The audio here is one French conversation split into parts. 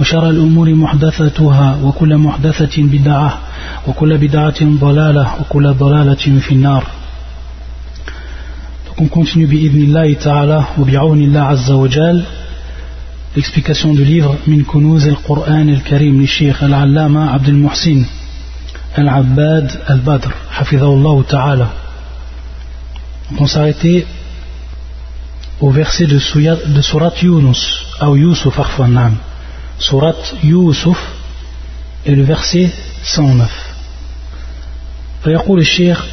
وشر الأمور محدثتها وكل محدثة بدعة وكل بدعة ضلالة وكل ضلالة في النار. Donc on continue بإذن الله تعالى وبعون الله عز وجل l'explication du livre من كنوز القرآن الكريم للشيخ العلامة عبد المحسن العباد البدر حفظه الله تعالى On s'arrêtait au verset de, de Surat Yunus, ou Yusuf Arfanam. Surat Yusuf et le verset 109 فيقول الشيخ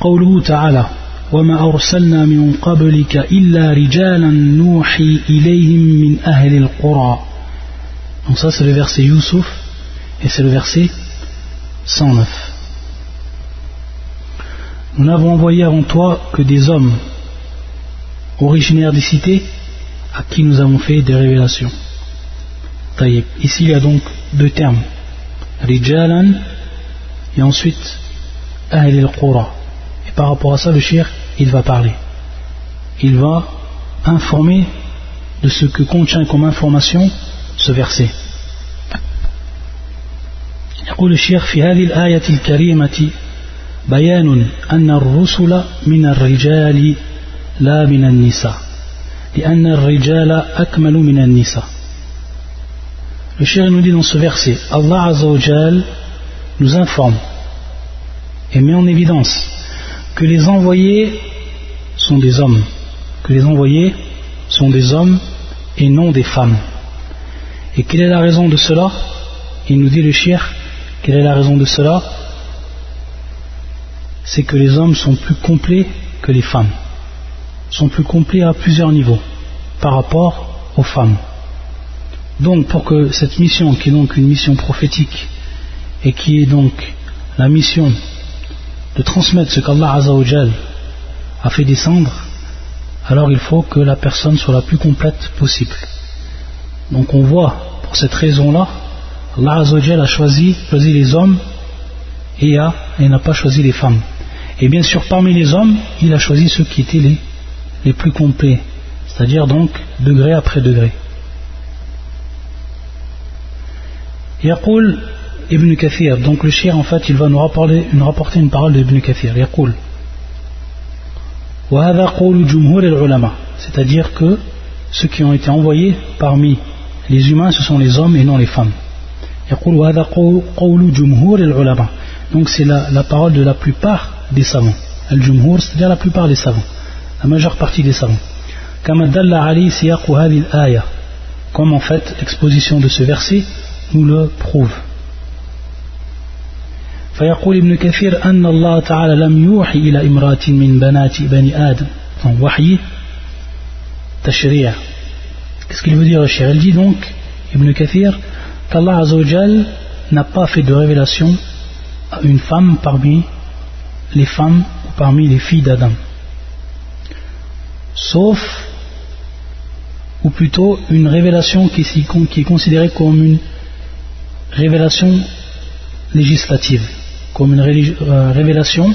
قوله تعالى وما أرسلنا من قبلك إلا رجالا نوحي إليهم من أهل القرى Donc ça c'est le verset Yusuf et c'est le verset 109 Nous n'avons envoyé avant toi que des hommes originaires des cités à qui nous avons fait des révélations. Ici il y a donc deux termes, Rijalan et ensuite Ahl al-Qura. Et par rapport à ça, le shir, il va parler. Il va informer de ce que contient comme information ce verset. يقول الشيخ في هذه الآية الكريمة بيان أن الرسل من الرجال لا من النساء لأن الرجال أكمل من النساء le cher nous dit dans ce verset, Allah nous informe et met en évidence que les envoyés sont des hommes, que les envoyés sont des hommes et non des femmes. Et quelle est la raison de cela? Il nous dit le shir, quelle est la raison de cela? C'est que les hommes sont plus complets que les femmes, sont plus complets à plusieurs niveaux par rapport aux femmes. Donc pour que cette mission, qui est donc une mission prophétique, et qui est donc la mission de transmettre ce qu'Allah a fait descendre, alors il faut que la personne soit la plus complète possible. Donc on voit, pour cette raison-là, Allah a choisi, choisi les hommes et, et n'a pas choisi les femmes. Et bien sûr, parmi les hommes, il a choisi ceux qui étaient les, les plus complets, c'est-à-dire donc degré après degré. Yaqul Ibn Kathir. Donc le shir en fait, il va nous rapporter, une parole d'Ibn Kathir. Yaqul. C'est-à-dire que ceux qui ont été envoyés parmi les humains, ce sont les hommes et non les femmes. Donc c'est la, parole de la plupart des savants. Al-Jumhur, c'est-à-dire la plupart des savants, la majeure partie des savants. Comme en fait, exposition de ce verset, nous le prouve فيقول ابن كثير أن الله تعالى لم يوحي إلى امرأة من بنات بني آدم وحي تشريع Qu'est-ce qu'il veut dire cher Il dit donc, Ibn Kathir, qu'Allah Azzawajal n'a pas fait de révélation à une femme parmi les femmes ou parmi les filles d'Adam. Sauf, ou plutôt, une révélation qui, qui est considérée comme une révélation législative, comme une euh, révélation,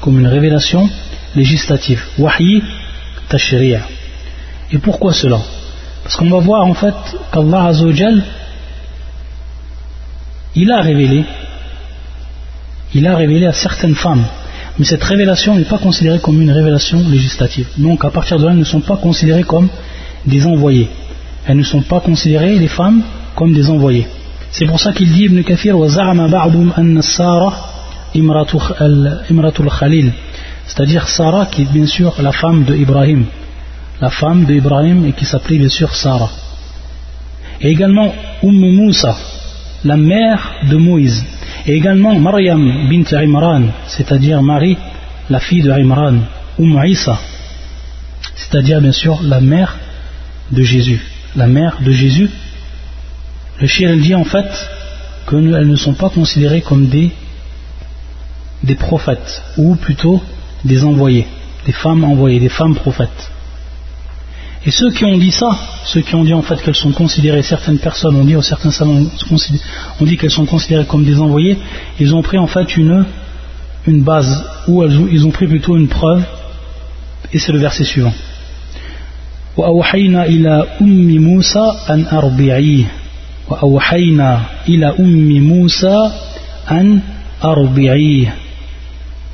comme une révélation législative. Wahi tashri'a. Et pourquoi cela? Parce qu'on va voir en fait qu'Allah Azzawajal, il a révélé, il a révélé à certaines femmes, mais cette révélation n'est pas considérée comme une révélation législative. Donc à partir de là, elles ne sont pas considérées comme des envoyés. Elles ne sont pas considérées, les femmes, comme des envoyés. C'est pour ça qu'il dit Ibn Kathir c'est-à-dire Sarah qui est bien sûr la femme de Ibrahim. La femme de Ibrahim et qui s'appelait bien sûr Sarah et également Umm Moussa la mère de Moïse. Et également Maryam bint Imran c'est-à-dire Marie la fille de Imran Umm Isa. C'est-à-dire bien sûr la mère de Jésus. La mère de Jésus le shir dit en fait qu'elles ne sont pas considérées comme des, des prophètes, ou plutôt des envoyés, des femmes envoyées, des femmes prophètes. Et ceux qui ont dit ça, ceux qui ont dit en fait qu'elles sont considérées, certaines personnes ont dit, ou certains savants ont dit qu'elles sont considérées comme des envoyés, ils ont pris en fait une, une base, ou ils ont pris plutôt une preuve, et c'est le verset suivant. وأوحينا إلى أم موسى أن أرضعيه وأوحينا إلى أم موسى أن أرضعيه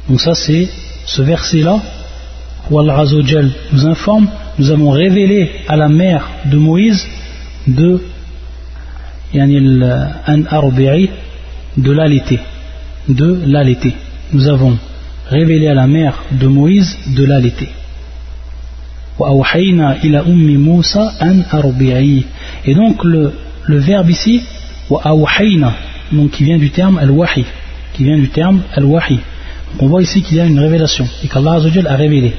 Donc ça c'est ce verset-là où Allah Azzawajal nous informe, nous avons révélé à la mère de Moïse de an arbi'i de l'allaiter, de l'allaiter. Nous avons révélé à la mère de Moïse de l'allaiter. Et donc le, le verbe ici, donc qui vient du terme al-wahi, qui vient du terme al-wahi. On voit ici qu'il y a une révélation et qu'Allah a révélé.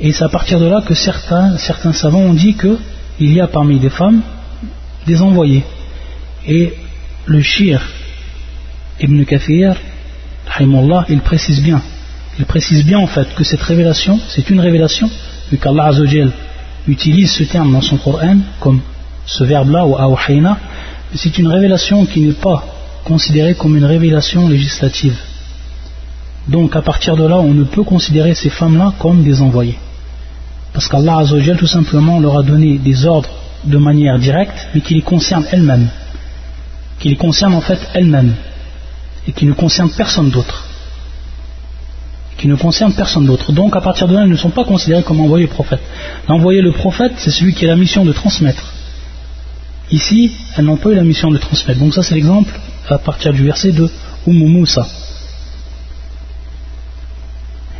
Et c'est à partir de là que certains, certains savants ont dit qu'il y a parmi des femmes des envoyés. Et le shir Ibn Kathir, il précise bien, il précise bien en fait que cette révélation, c'est une révélation vu qu'Allah utilise ce terme dans son Coran comme ce verbe-là, ou awhayna, c'est une révélation qui n'est pas considérée comme une révélation législative. Donc à partir de là, on ne peut considérer ces femmes-là comme des envoyés. Parce qu'Allah tout simplement leur a donné des ordres de manière directe, mais qui les concernent elles-mêmes. Qui les concernent en fait elles-mêmes. Et qui ne concernent personne d'autre qui ne concerne personne d'autre. Donc à partir de là, ils ne sont pas considérés comme envoyés prophètes. L'envoyé le prophète, c'est celui qui a la mission de transmettre. Ici, elles n'ont pas eu la mission de transmettre. Donc ça c'est l'exemple à partir du verset de Umm Moussa.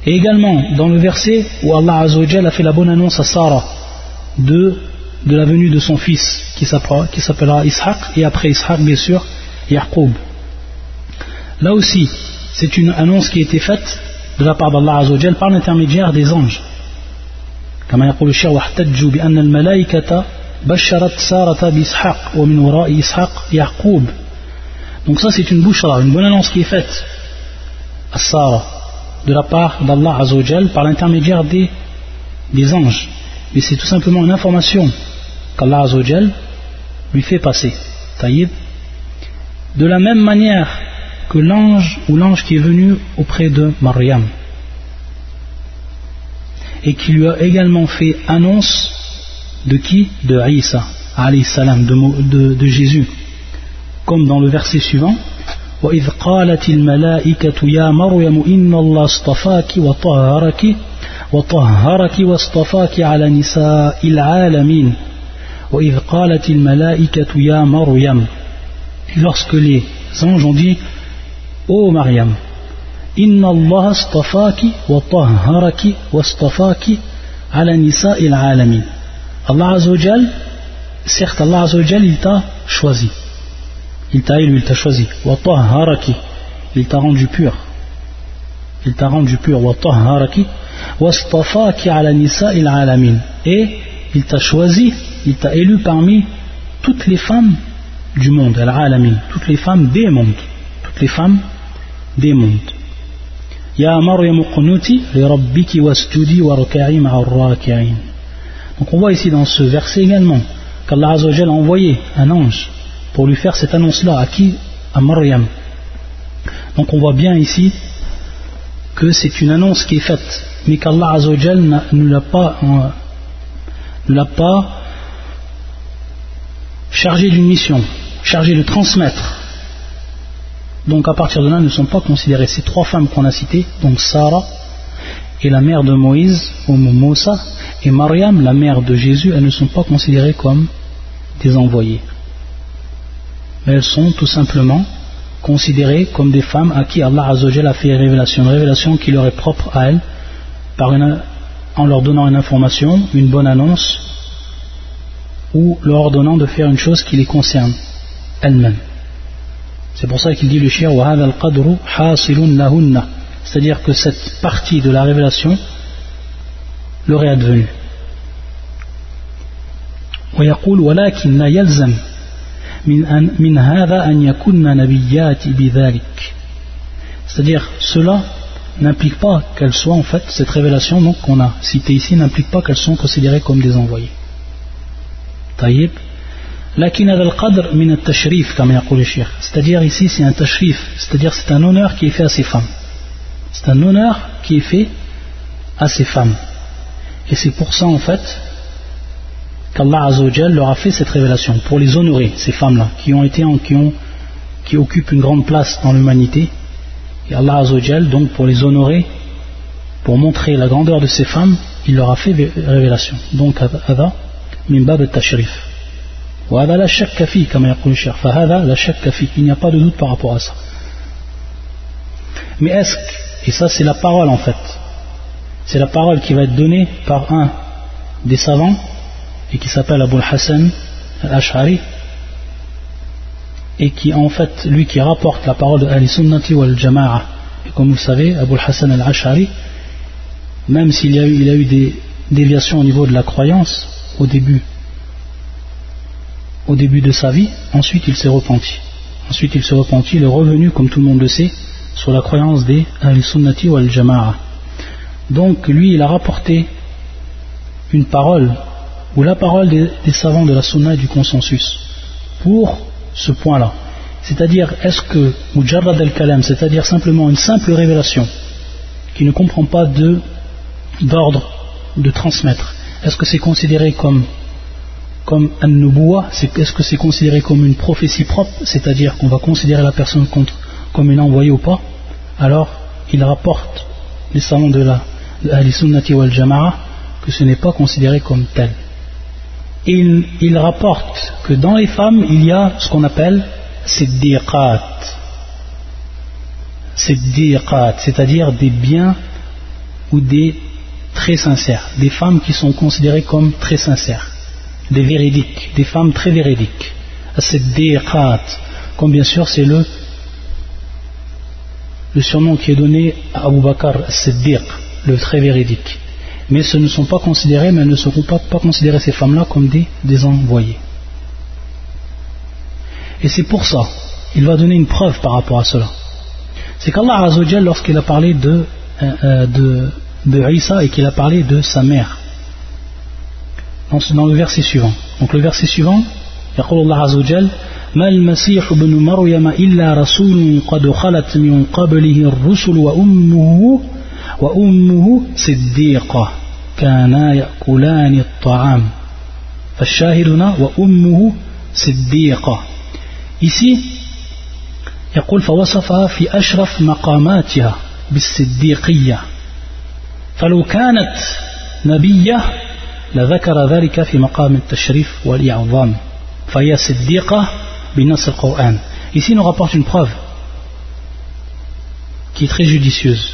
Et également, dans le verset où Allah a fait la bonne annonce à Sarah de, de la venue de son fils qui s'appellera Ishaq, et après Ishaq, bien sûr, Yaqub. Là aussi, c'est une annonce qui a été faite de la part d'Allah Azzawajal par l'intermédiaire des anges. كما يقول الشيخ واحتجوا بأن الملائكة Basharat Sarata Bishaq, Ishaq Yaqub. Donc ça c'est une une bonne annonce qui est faite à Sarah de la part d'Allah Azzawajal par l'intermédiaire des, anges. Mais c'est tout simplement une information qu'Allah Azzawajal lui fait passer. Taïd. De la même manière que l'ange ou l'ange qui est venu auprès de Mariam et qui lui a également fait annonce de qui De Isa, salam, de, de, de Jésus. Comme dans le verset suivant وإذ قالت الملائكة يا مريم إن الله اصطفاك وطهرك وطهرك واصطفاك على نساء العالمين وإذ قالت الملائكة يا مريم lorsque les anges ont dit Ô Mariam, Inna Allah astafaki wa tahharaki wa astafaki ala nisa il alamin. Allah Azzawajal, certes Allah Azzawajal, il t'a choisi. Il t'a élu, il t'a choisi. Wa tahharaki, il t'a rendu pur. Il t'a rendu pur. Wa tahharaki wa astafaki ala nisa il alamin. Et il t'a choisi, il t'a élu parmi toutes les femmes du monde, al-alamin, toutes les femmes des mondes, toutes les femmes des mondes. Ya Maryam qunuti li rabbiki wasjudi warka'i raki'in. Donc on voit ici dans ce verset également qu'Allah a envoyé un ange pour lui faire cette annonce-là. À qui? À Maryam. Donc on voit bien ici que c'est une annonce qui est faite, mais qu'Allah ne l'a pas, euh, ne l'a pas chargé d'une mission, chargé de transmettre donc à partir de là, ne sont pas considérées ces trois femmes qu'on a citées, donc Sarah et la mère de Moïse, ou Moussa, et Mariam, la mère de Jésus, elles ne sont pas considérées comme des envoyés. elles sont tout simplement considérées comme des femmes à qui Allah a fait révélation, une révélation qui leur est propre à elles, en leur donnant une information, une bonne annonce, ou leur ordonnant de faire une chose qui les concerne elles-mêmes. C'est pour ça qu'il dit le shir c'est-à-dire que cette partie de la révélation leur est advenue. ويقول ولكن يلزم C'est-à-dire, cela n'implique pas qu'elles soient, en fait, cette révélation donc qu'on a citée ici n'implique pas qu'elles sont considérées comme des envoyés. طيب لكن هذا القدر من التشريف كما يقول الشيخ c'est-à-dire ici c'est un tashrif c'est-à-dire c'est un honneur qui est fait à ces femmes c'est un honneur qui est fait à ces femmes et c'est pour ça en fait qu'Allah Azzawajal leur a fait cette révélation pour les honorer ces femmes-là qui ont été qui ont qui occupent une grande place dans l'humanité et Allah Azzawajal donc pour les honorer pour montrer la grandeur de ces femmes il leur a fait révélation donc هذا من باب التشريف وهذا لا شك فيه كما يقول الشيخ فهذا لا شك فيه il n'y a pas de doute par rapport à ça mais est-ce et ça c'est la parole en fait c'est la parole qui va être donnée par un des savants et qui s'appelle Abu Hassan al-Ash'ari et qui en fait lui qui rapporte la parole de Ali Sunnati wal Jama'a et comme vous savez Abu Hassan al-Ash'ari même s'il y a eu, a eu des déviations au niveau de la croyance au début au début de sa vie, ensuite il s'est repenti. Ensuite il s'est repenti, il est revenu, comme tout le monde le sait, sur la croyance des al-sunnati ou al-jama'a. Donc lui, il a rapporté une parole, ou la parole des, savants de la sunna et du consensus, pour ce point-là. C'est-à-dire, est-ce que Mujarrad al-Kalam, c'est-à-dire simplement une simple révélation, qui ne comprend pas d'ordre de transmettre, est-ce que c'est considéré comme un nubuwa, est-ce que c'est considéré comme une prophétie propre, c'est-à-dire qu'on va considérer la personne comme une envoyée ou pas Alors, il rapporte les salons de la Sunnati wal Jama'a que ce n'est pas considéré comme tel. Il, rapporte que dans les femmes, il y a ce qu'on appelle siddiqat. Siddiqat, c'est-à-dire des biens ou des très sincères, des femmes qui sont considérées comme très sincères des véridiques, des femmes très véridiques. As-Siddiqat, comme bien sûr c'est le, le surnom qui est donné à Abu Bakr Siddiq, le très véridique. Mais ce ne sont pas considérés, mais ne seront pas, pas considérées ces femmes-là comme des, envoyées. Et c'est pour ça, il va donner une preuve par rapport à cela. C'est qu'Allah Azzawajal, lorsqu'il a parlé de, euh, euh Isa et qu'il a parlé de sa mère, dans, le verset suivant. Donc le verset suivant, il y a ما المسيح ابن مريم إلا رسول قد خلت من قبله الرسل وأمه وأمه صديقة كانا يأكلان الطعام. فالشاهد هنا وأمه صديقة. Ici, يقول فوصفها في أشرف مقاماتها بالصديقية. فلو كانت نبية لذكر ذلك في مقام التشريف والإعظام. فهي صديقة Quran. Ici, il nous rapporte une preuve qui est très judicieuse.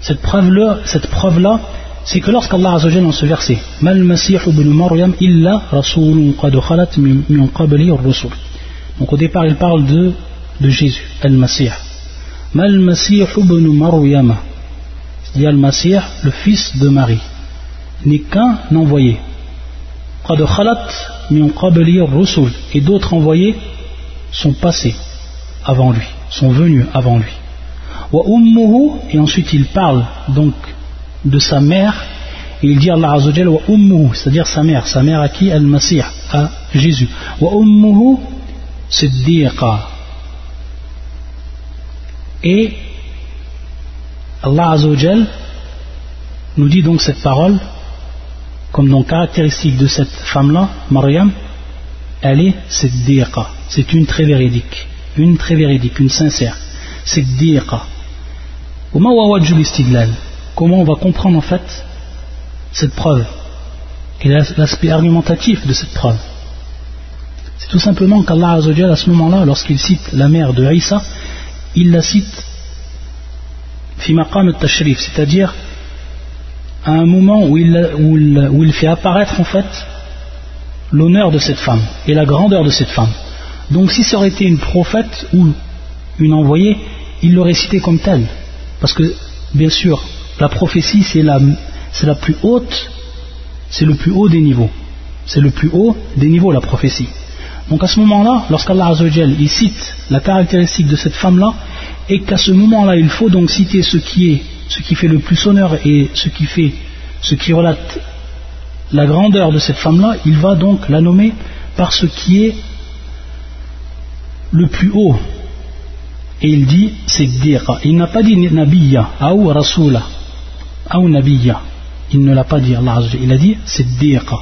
Cette preuve-là, cette preuve-là c'est que lorsqu'Allah Azzawajal dans ce verset, Mal Masih ibn Maryam illa rasulun qad khalat min qabli rusul. Donc au départ, il parle de, de Jésus, Al-Masih. Mal Masih ibn Maryam, c'est-à-dire Al-Masih, le fils de Marie, n'est qu'un envoyé. Et d'autres envoyés sont passés avant lui, sont venus avant lui. Et ensuite il parle donc de sa mère, et il dit Allah Azzawajal wa c'est-à-dire sa mère, sa mère à qui? Al-Masih, à Jésus. Wa Et Allah nous dit donc cette parole comme donc caractéristique de cette femme-là, Mariam, elle est siddiqa, c'est une très véridique, une très véridique, une sincère, siddiqa. Comment on va comprendre en fait cette preuve est l'aspect argumentatif de cette preuve C'est tout simplement qu'Allah à ce moment-là, lorsqu'il cite la mère de Aïssa, il la cite al-tashrif, c'est-à-dire à un moment où il, fait apparaître en fait l'honneur de cette femme et la grandeur de cette femme. Donc si ça aurait été une prophète ou une envoyée, il l'aurait cité comme telle. Parce que, bien sûr, la prophétie, c'est la, la plus haute, c'est le plus haut des niveaux. C'est le plus haut des niveaux, la prophétie. Donc à ce moment-là, lorsqu'Allah il cite la caractéristique de cette femme-là, et qu'à ce moment-là, il faut donc citer ce qui est, ce qui fait le plus honneur et ce qui fait, ce qui relate la grandeur de cette femme-là, il va donc la nommer par ce qui est le plus haut. Et il dit Siddiqa. Il n'a pas dit Nabiya ou Rasula ou Nabiya. Il ne l'a pas dit Allah Il a dit Siddiqa.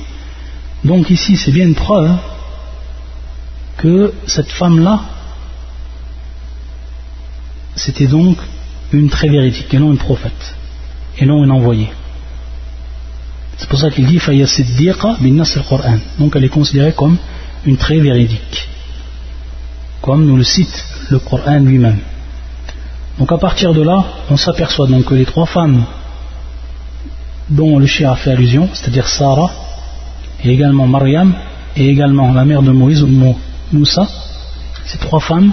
Donc ici c'est bien une preuve que cette femme-là c'était donc une très véridique et non une prophète et non une envoyée. C'est pour ça qu'il dit Faya Siddiqa bin Nasr Qur'an. Donc elle est considérée comme une très véridique comme nous le cite le Coran lui-même. Donc à partir de là, on s'aperçoit donc que les trois femmes dont le chien a fait allusion, c'est-à-dire Sarah, et également Mariam, et également la mère de Moïse, Moussa, ces trois femmes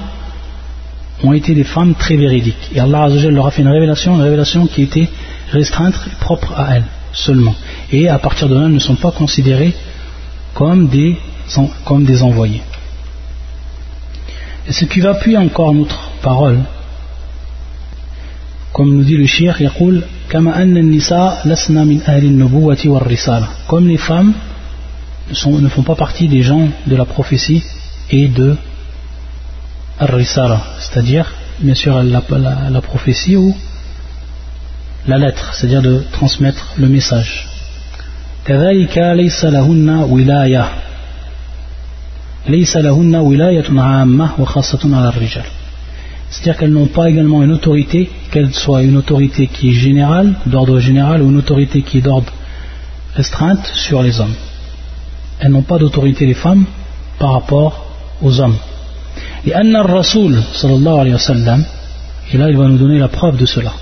ont été des femmes très véridiques. Et Allah leur a fait une révélation, une révélation qui était restreinte propre à elles seulement. Et à partir de là, elles ne sont pas considérées comme des, comme des envoyés. Et ce qui va appuyer encore notre parole, comme nous dit le shir, comme les femmes ne, font pas partie des gens de la prophétie et de c'est-à-dire bien sûr la, la, prophétie ou la lettre, c'est-à-dire de transmettre le message. C'est-à-dire qu'elles n'ont pas également une autorité, qu'elle soit une autorité qui est générale, d'ordre général, ou une autorité qui est d'ordre restreinte sur les hommes. Elles n'ont pas d'autorité, les femmes, par rapport aux hommes. Et Anna Rasoul, sallallahu alayhi wa sallam, et là il va nous donner la preuve de cela.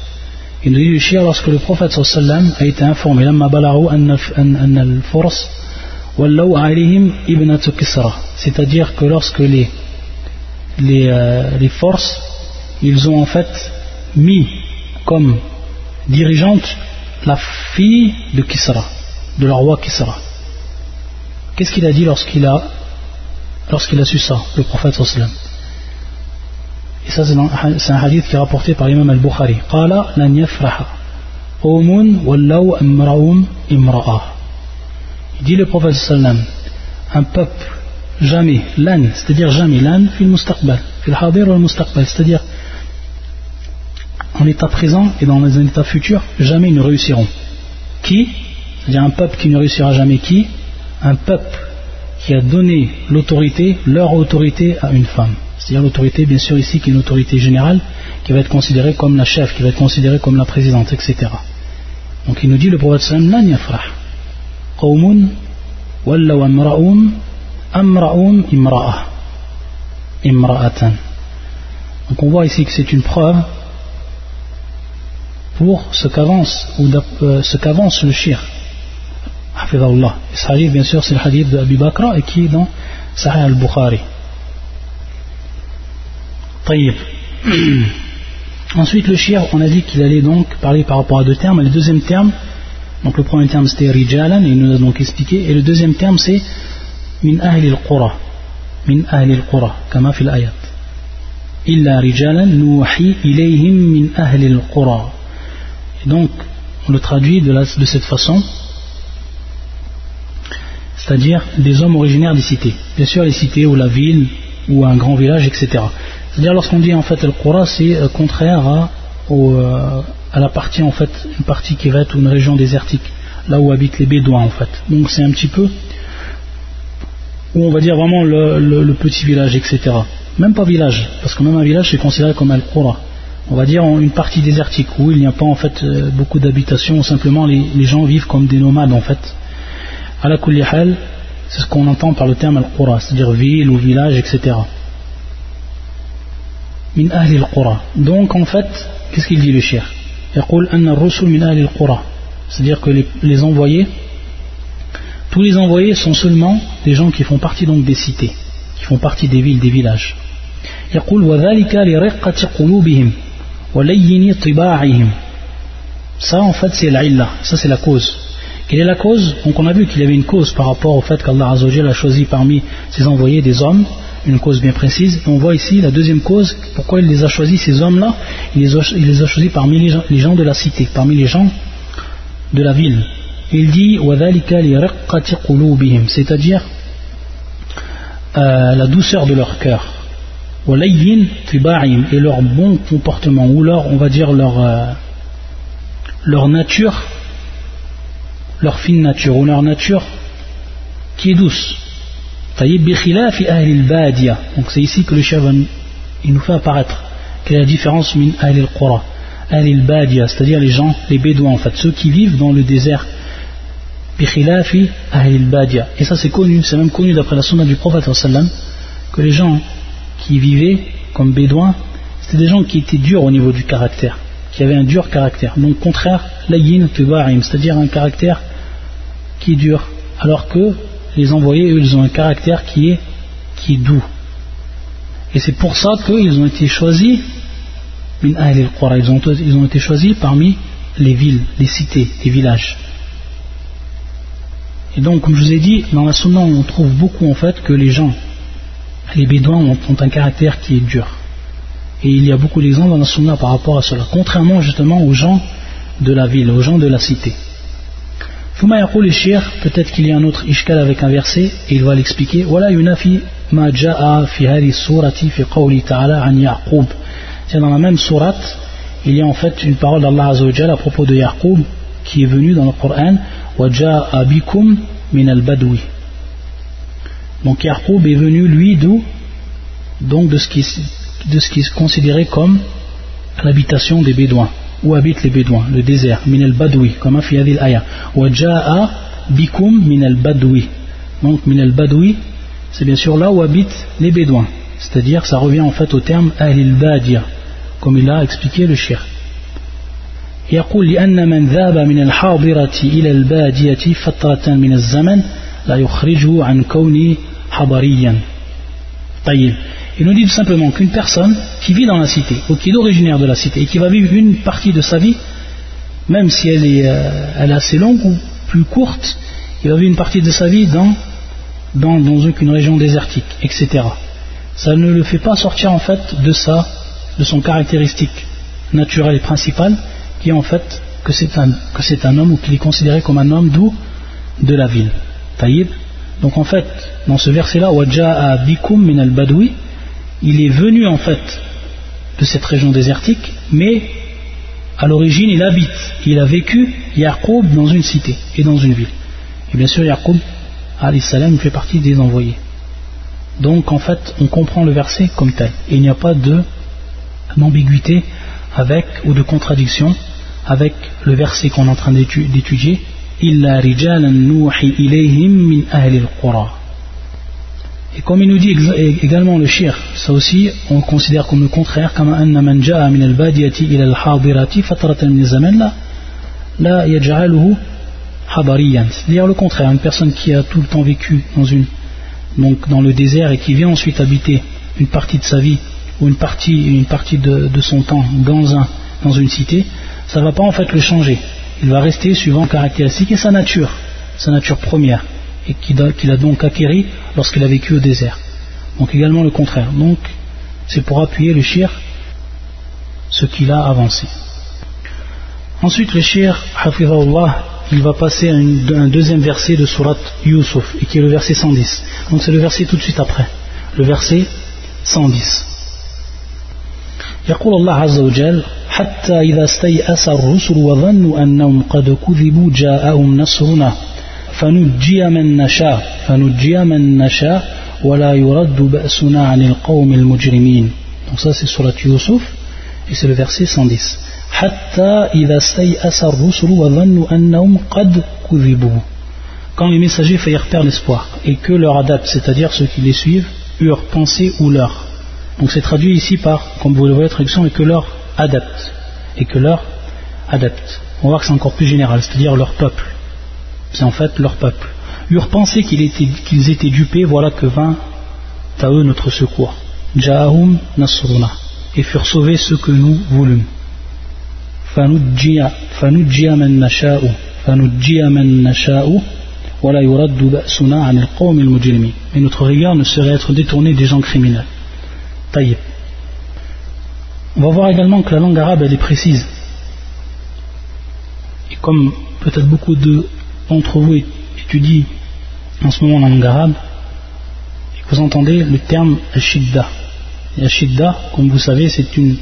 Il nous dit lorsque le prophète sallallahu a été informé, anna al-furs c'est-à-dire que lorsque les, euh, les, forces, ils ont en fait mis comme dirigeante la fille de Kisra, de leur roi Kisra. Qu'est-ce qu'il a dit lorsqu'il a, lorsqu'il a su ça, le prophète sallam? Et ça, c'est un hadith qui est rapporté par l'imam al-Bukhari. dit le prophète sallam un peuple jamais l'an c'est-à-dire jamais l'an fil mustaqbal fil hadir wal mustaqbal c'est-à-dire en état présent et dans un état futur jamais ils ne réussiront. Qui? C'est-à-dire un peuple qui ne réussira jamais qui? Un peuple qui a donné l'autorité leur autorité à une femme c'est-à-dire l'autorité, bien sûr, ici, qui est une autorité générale, qui va être considérée comme la chef, qui va être considérée comme la présidente, etc. Donc il nous dit le prophète sallam, yafrah. Qawmun wallaw amra'um amra'um imra'a. Imra'atan. Donc on voit ici que c'est une preuve pour ce qu'avance ou euh, ce qu'avance le shir. Hafidallah. Ce hadith, bien sûr, c'est le hadith d'Abi Bakra et qui est dans Sahih al-Bukhari. طيب ensuite le shir on a dit qu'il allait donc parler par rapport à deux termes et le deuxième terme donc le premier terme c'était rijalan, et il nous a donc expliqué. Et le deuxième terme c'est min ahli al-qura. Min ahli al-qura, kama fil ayat. Illa rijalan nuhi ilayhim min ahli al-qura. Et donc on le traduit de, de cette façon, c'est-à-dire des hommes originaires des cités. Bien sûr les cités ou la ville ou un grand village, etc. C'est-à-dire lorsqu'on dit en fait al-qura, c'est euh, contraire à, euh, à la partie en fait, une partie qui va être une région désertique, là où habitent les Bédouins en fait. Donc c'est un petit peu où on va dire vraiment le, petit village, etc. Même pas village, parce que même un village c'est considéré comme Al-Qura. On va dire une partie désertique où il n'y a pas en fait euh, beaucoup d'habitations, simplement les, gens vivent comme des nomades en fait. À la c'est ce qu'on entend par le terme Al-Qura, c'est-à-dire ville ou village, etc. Donc en fait, qu'est-ce qu'il dit le cher c'est-à-dire que les, envoyés tous les envoyés sont seulement des gens qui font partie donc des cités qui font partie des villes, des villages. Ça en fait c'est l'illa, ça c'est la cause. Quelle est la cause? Donc on a vu qu'il y avait une cause par rapport au fait qu'Allah a choisi parmi ses envoyés des hommes, une cause bien précise. On voit ici la deuxième cause, pourquoi il les a choisis, ces hommes-là il, les a choisis parmi les gens, de la cité, parmi les gens de la ville. Il dit c'est-à-dire euh, la douceur de leur cœur et leur bon comportement ou leur on va dire euh, leur nature leur fine nature ou leur nature qui est douce donc c'est ici que le chef nous fait apparaître quelle est la différence min al-qura c'est-à-dire les gens les bédouins en fait. Ceux qui vivent dans le désert. et ça c'est connu c'est même connu d'après la sunna du prophète que les gens qui vivaient comme bédouins c'était des gens qui étaient durs au niveau du caractère qui avaient un dur caractère. Donc contraire c'est-à-dire un caractère qui est dur, alors que les envoyés, eux, ils ont un caractère qui est, qui doux. Et c'est pour ça qu'ils ont été choisis, ils ont, ils ont été choisis parmi les villes, les cités, les villages. Et donc, comme je vous ai dit, dans la Sunna, on trouve beaucoup en fait que les gens, les bédouins, ont, un caractère qui est dur. Et il y a beaucoup d'exemples dans la Sunna par rapport à cela, contrairement justement aux gens de la ville, aux gens de la cité. ثم يقول الشيخ peut-être qu'il y a un autre ishkal avec un verset et il va l'expliquer ولا ينافي ما جاء في هذه السورة في قوله تعالى عن يعقوب c'est dans la même sourate il y a en fait une parole d'Allah Azzawajal à propos de Yaqub qui est venu dans le Coran وجاء بكم من البدوي donc Yaqub est venu lui d'où donc de ce qui de ce qui est considéré comme l'habitation des Bédouins Où habitent les Bédouins, le désert, min al-Badoui, comme a fait l'aya. Waja'a bikum min al-Badoui. Donc min al-Badoui, c'est bien sûr là où habitent les Bédouins. C'est-à-dire, ça revient en fait au terme al-Badia, comme il a expliqué le shir. يقول لأن من ذاب من الحاضرة إلى البادية فترة من الزمن لا يخرجه عن كونه حضريا طيب il nous dit tout simplement qu'une personne qui vit dans la cité, ou qui est originaire de la cité, et qui va vivre une partie de sa vie, même si elle est, euh, assez longue ou plus courte, il va vivre une partie de sa vie dans, une région désertique, etc. Ça ne le fait pas sortir en fait de, sa, de son caractéristique naturelle et principale, qui est en fait que c'est un, homme ou qu'il est considéré comme un homme d'où? De la ville. Donc en fait, dans ce verset-là, Waja'a bikum min al-badoui, il est venu en fait de cette région désertique, mais à l'origine il habite, il a vécu Yaqub dans une cité et dans une ville. Et bien sûr Yaqub, salam, fait partie des envoyés. Donc en fait on comprend le verset comme tel. Et il n'y a pas d'ambiguïté avec ou de contradiction avec le verset qu'on est en train d'étudier. Et comme il nous dit également le shir, ça aussi on considère comme le contraire, comme anna man ja'a min al-badiyati ila al-hadirati fatratan min zaman la yaj'aluhu habariyan. C'est-à-dire le contraire, une personne qui a tout le temps vécu dans une donc dans le désert et qui vient ensuite habiter une partie de sa vie ou une partie une partie de, de son temps dans un dans une cité, ça ne va pas en fait le changer. Il va rester suivant caractéristique et sa nature, sa nature première et qu'il a donc acquéri lorsqu'il a vécu au désert. Donc également le contraire. Donc c'est pour appuyer le shir ce qu'il a avancé. Ensuite le shir, hafizahullah, il va passer à un deuxième verset de surat Yusuf, et qui est le verset 110. Donc c'est le verset tout de suite après, le verset 110. يقول الله عز وجل حتى إذا استيأس الرسل وظنوا أنهم قد كذبوا جاءهم نصرنا فنجي من نشاء فنجي من نشاء ولا يرد بأسنا عن القوم المجرمين donc ça c'est surat Yusuf et c'est le verset 110 حتى إذا استيأس الرسل وظنوا أنهم قد كذبوا quand les messagers faillirent perdre l'espoir et que leur adeptes, c'est-à-dire ceux qui les suivent, eurent pensé ou leur. Donc c'est traduit ici par, comme vous le voyez, traduction, et que leur adeptes, et que leur adeptes. On va voir que c'est encore plus général, c'est-à-dire leur peuple c'est en fait leur peuple, eurent pensé qu'ils étaient, dupés, voilà que vint à eux notre secours. Ja'ahum et furent sauvés ceux que nous voulûmes. Fanujia man nasha'u, notre regard ne serait être détourné des gens criminels. Taïb. On va voir également que la langue arabe elle est précise. Et comme peut-être beaucoup d'entre vous étudient en ce moment la langue arabe, vous entendez le terme ashidda. Et comme vous savez, c'est une,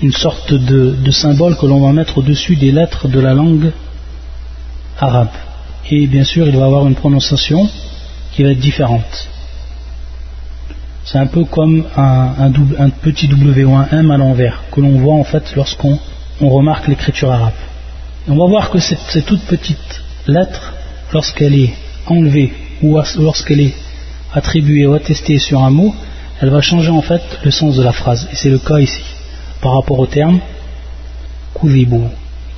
une sorte de, de symbole que l'on va mettre au-dessus des lettres de la langue arabe. Et bien sûr, il va avoir une prononciation qui va être différente. C'est un peu comme un, petit W ou un M à l'envers que l'on voit en fait lorsqu'on remarque l'écriture arabe. on va voir que cette, toute petite lettre, lorsqu'elle est enlevée ou lorsqu'elle est attribuée ou attestée sur un mot, elle va changer en fait le sens de la phrase. Et c'est le cas ici, par rapport au terme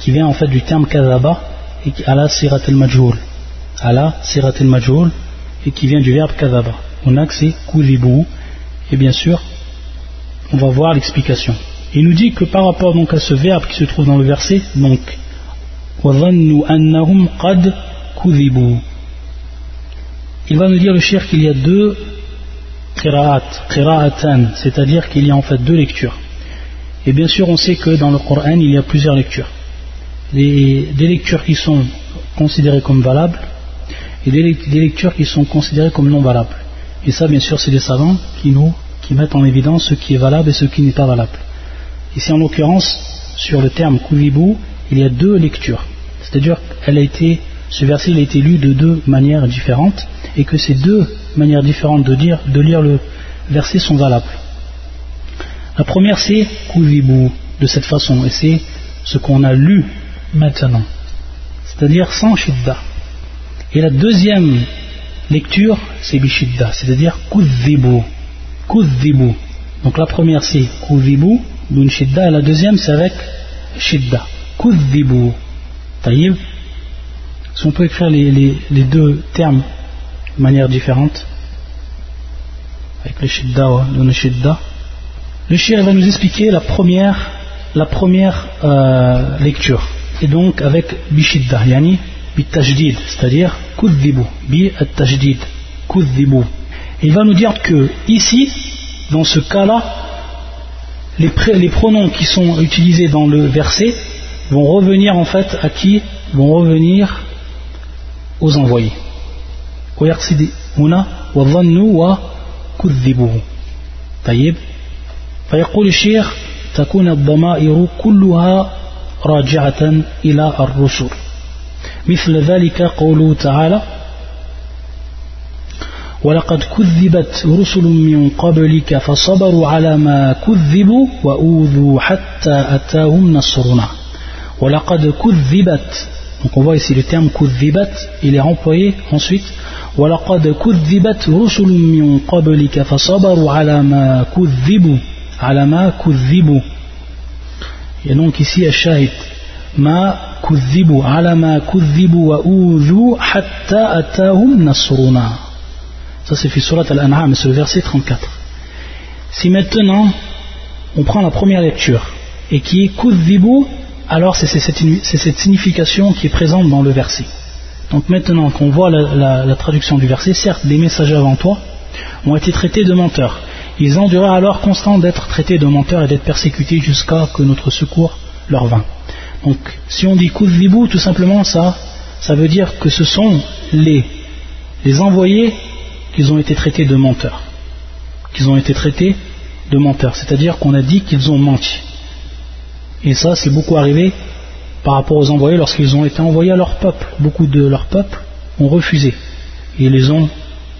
qui vient en fait du terme kazaba et sirat sirat et qui vient du verbe kazaba. On a que c'est et bien sûr, on va voir l'explication. Il nous dit que par rapport donc à ce verbe qui se trouve dans le verset, donc, il va nous dire le shir qu'il y a deux qira'at, qira'atan, c'est-à-dire qu'il y a en fait deux lectures. Et bien sûr, on sait que dans le Coran, il y a plusieurs lectures. Des, lectures qui sont considérées comme valables et des, lectures qui sont considérées comme non valables. Et ça, bien sûr, c'est les savants qui nous qui mettent en évidence ce qui est valable et ce qui n'est pas valable. Ici, en l'occurrence, sur le terme kuvibu, il y a deux lectures. C'est-à-dire qu'elle ce verset a été lu de deux manières différentes et que ces deux manières différentes de, lire le verset sont valables. La première, c'est kuvibu, de cette façon, et c'est ce qu'on a lu maintenant, c'est-à-dire sans shidda. Et la deuxième lecture, c'est bishidda, c'est-à-dire kuzibu. Kuzibu. Donc la première c'est kuzibu, d'une shidda, et la deuxième c'est avec shidda. Kuzibu. Si on peut écrire les, deux termes de manière différente, avec le shidda ou le shidda, le va nous expliquer la première, euh, lecture. Et donc avec bishidda, yani bitajdid, c'est-à-dire kudhibu, bi kudhibu. Il va nous dire que ici, dans ce cas-là, les, pronoms qui sont utilisés dans le verset vont revenir en fait à qui Vont revenir aux envoyés. هنا وظنوا وكذبوا طيب. فيقول الشيخ تكون الضمائر كلها راجعة إلى الرسل. مثل ذلك قوله تعالى ولقد كذبت رسل من قبلك فصبروا على ما كذبوا وأوذوا حتى أتاهم نصرنا. ولقد كذبت donc on voit ici le terme كذبت il est employé ensuite ولقد كذبت رسل من قبلك فصبروا على ما كذبوا على ما كذبوا et donc ici الشاهد ما كذبوا على ما كذبوا وأوذوا حتى أتاهم نصرنا Ça c'est fait surat al-An'am, c'est le verset 34. Si maintenant on prend la première lecture et qui est kudhibu, alors c'est cette, signification qui est présente dans le verset. Donc maintenant qu'on voit la, traduction du verset, certes les messagers avant toi ont été traités de menteurs. Ils duré alors constant d'être traités de menteurs et d'être persécutés jusqu'à que notre secours leur vint. Donc si on dit kudhibu, tout simplement ça, ça veut dire que ce sont les, les envoyés qu'ils ont été traités de menteurs. Qu'ils ont été traités de menteurs. C'est-à-dire qu'on a dit qu'ils ont menti. Et ça, c'est beaucoup arrivé par rapport aux envoyés lorsqu'ils ont été envoyés à leur peuple. Beaucoup de leur peuple ont refusé. Et ils les ont,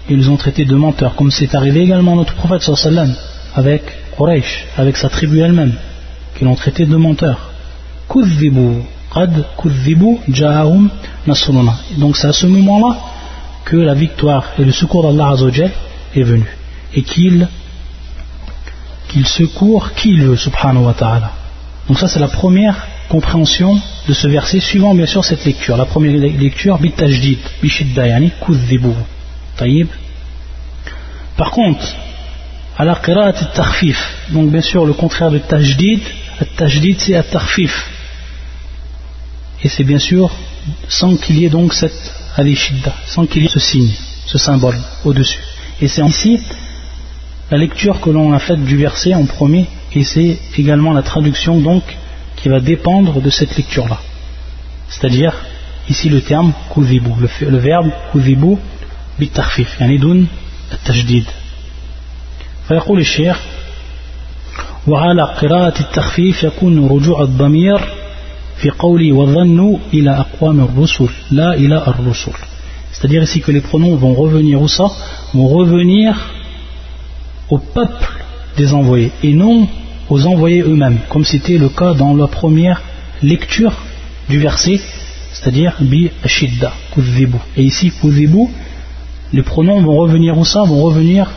ont traités de menteurs. Comme c'est arrivé également notre prophète sallam avec Quraysh, avec sa tribu elle-même, qu'ils l'ont traité de menteurs. Donc c'est à ce moment-là que la victoire et le secours d'Allah Azzawajal est venu et qu'il qu'il secourt qui il veut subhanahu wa ta'ala donc ça c'est la première compréhension de ce verset. Suivant bien sûr cette lecture. La première lecture bitajdid bishidda yani kudhibu taïb. Par contre à la qira'at tarfif. Donc bien sûr le contraire de tajdid. Tajdid c'est at-tarfif et c'est bien sûr sans qu'il y ait donc cette alishidda, sans qu'il y ait ce signe, ce symbole au-dessus. Et c'est ici la lecture que l'on a faite du verset en premier, et c'est également la traduction donc qui va dépendre de cette lecture-là. C'est-à-dire, ici le terme kuzibu, le, le verbe kuzibu بالتخفيف يعني دون التشديد فيقول الشيخ وعلى قراءة التخفيف يكون رجوع الضمير في قولي وظنوا إلى أقوام الرسل لا إلى الرسل c'est-à-dire ici que les pronoms vont revenir où ça vont revenir au peuple des envoyés et non aux envoyés eux-mêmes comme c'était le cas dans la première lecture du verset c'est-à-dire bi shidda kuzibu et ici kuzibu les pronoms vont revenir où ça? Vont revenir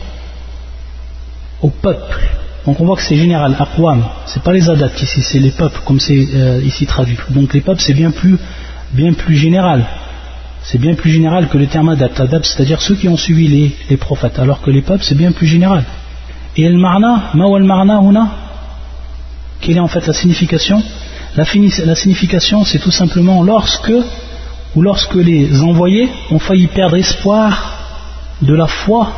au peuple. Donc on voit que c'est général, aqwam, c'est pas les adaptes ici, c'est les peuples comme c'est euh, ici traduit. Donc les peuples c'est bien plus, bien plus général. C'est bien plus général que le terme adapt. Adapt c'est-à-dire ceux qui ont suivi les, les prophètes, alors que les peuples c'est bien plus général. Et el marna, ma wal marna huna Quelle est en fait la signification? La, la signification c'est tout simplement lorsque ou lorsque les envoyés ont failli perdre espoir de la foi